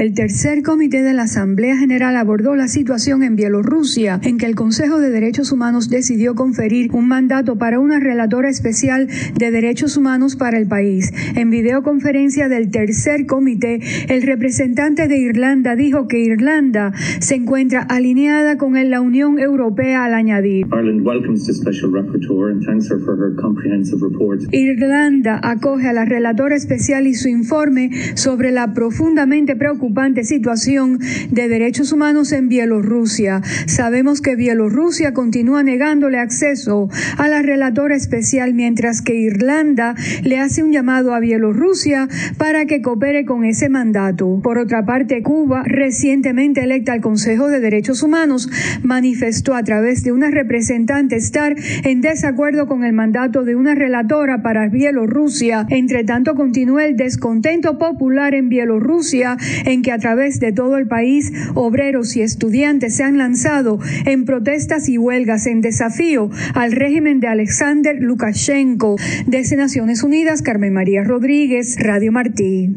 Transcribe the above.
El tercer comité de la Asamblea General abordó la situación en Bielorrusia, en que el Consejo de Derechos Humanos decidió conferir un mandato para una relatora especial de derechos humanos para el país. En videoconferencia del tercer comité, el representante de Irlanda dijo que Irlanda se encuentra alineada con la Unión Europea al añadir. Irlanda acoge a la relatora especial y su informe sobre la profundamente preocupada situación de derechos humanos en Bielorrusia. Sabemos que Bielorrusia continúa negándole acceso a la relatora especial mientras que Irlanda le hace un llamado a Bielorrusia para que coopere con ese mandato. Por otra parte, Cuba, recientemente electa al Consejo de Derechos Humanos, manifestó a través de una representante estar en desacuerdo con el mandato de una relatora para Bielorrusia. Entre tanto, continúa el descontento popular en Bielorrusia en que a través de todo el país obreros y estudiantes se han lanzado en protestas y huelgas en desafío al régimen de Alexander Lukashenko. Desde Naciones Unidas, Carmen María Rodríguez, Radio Martí.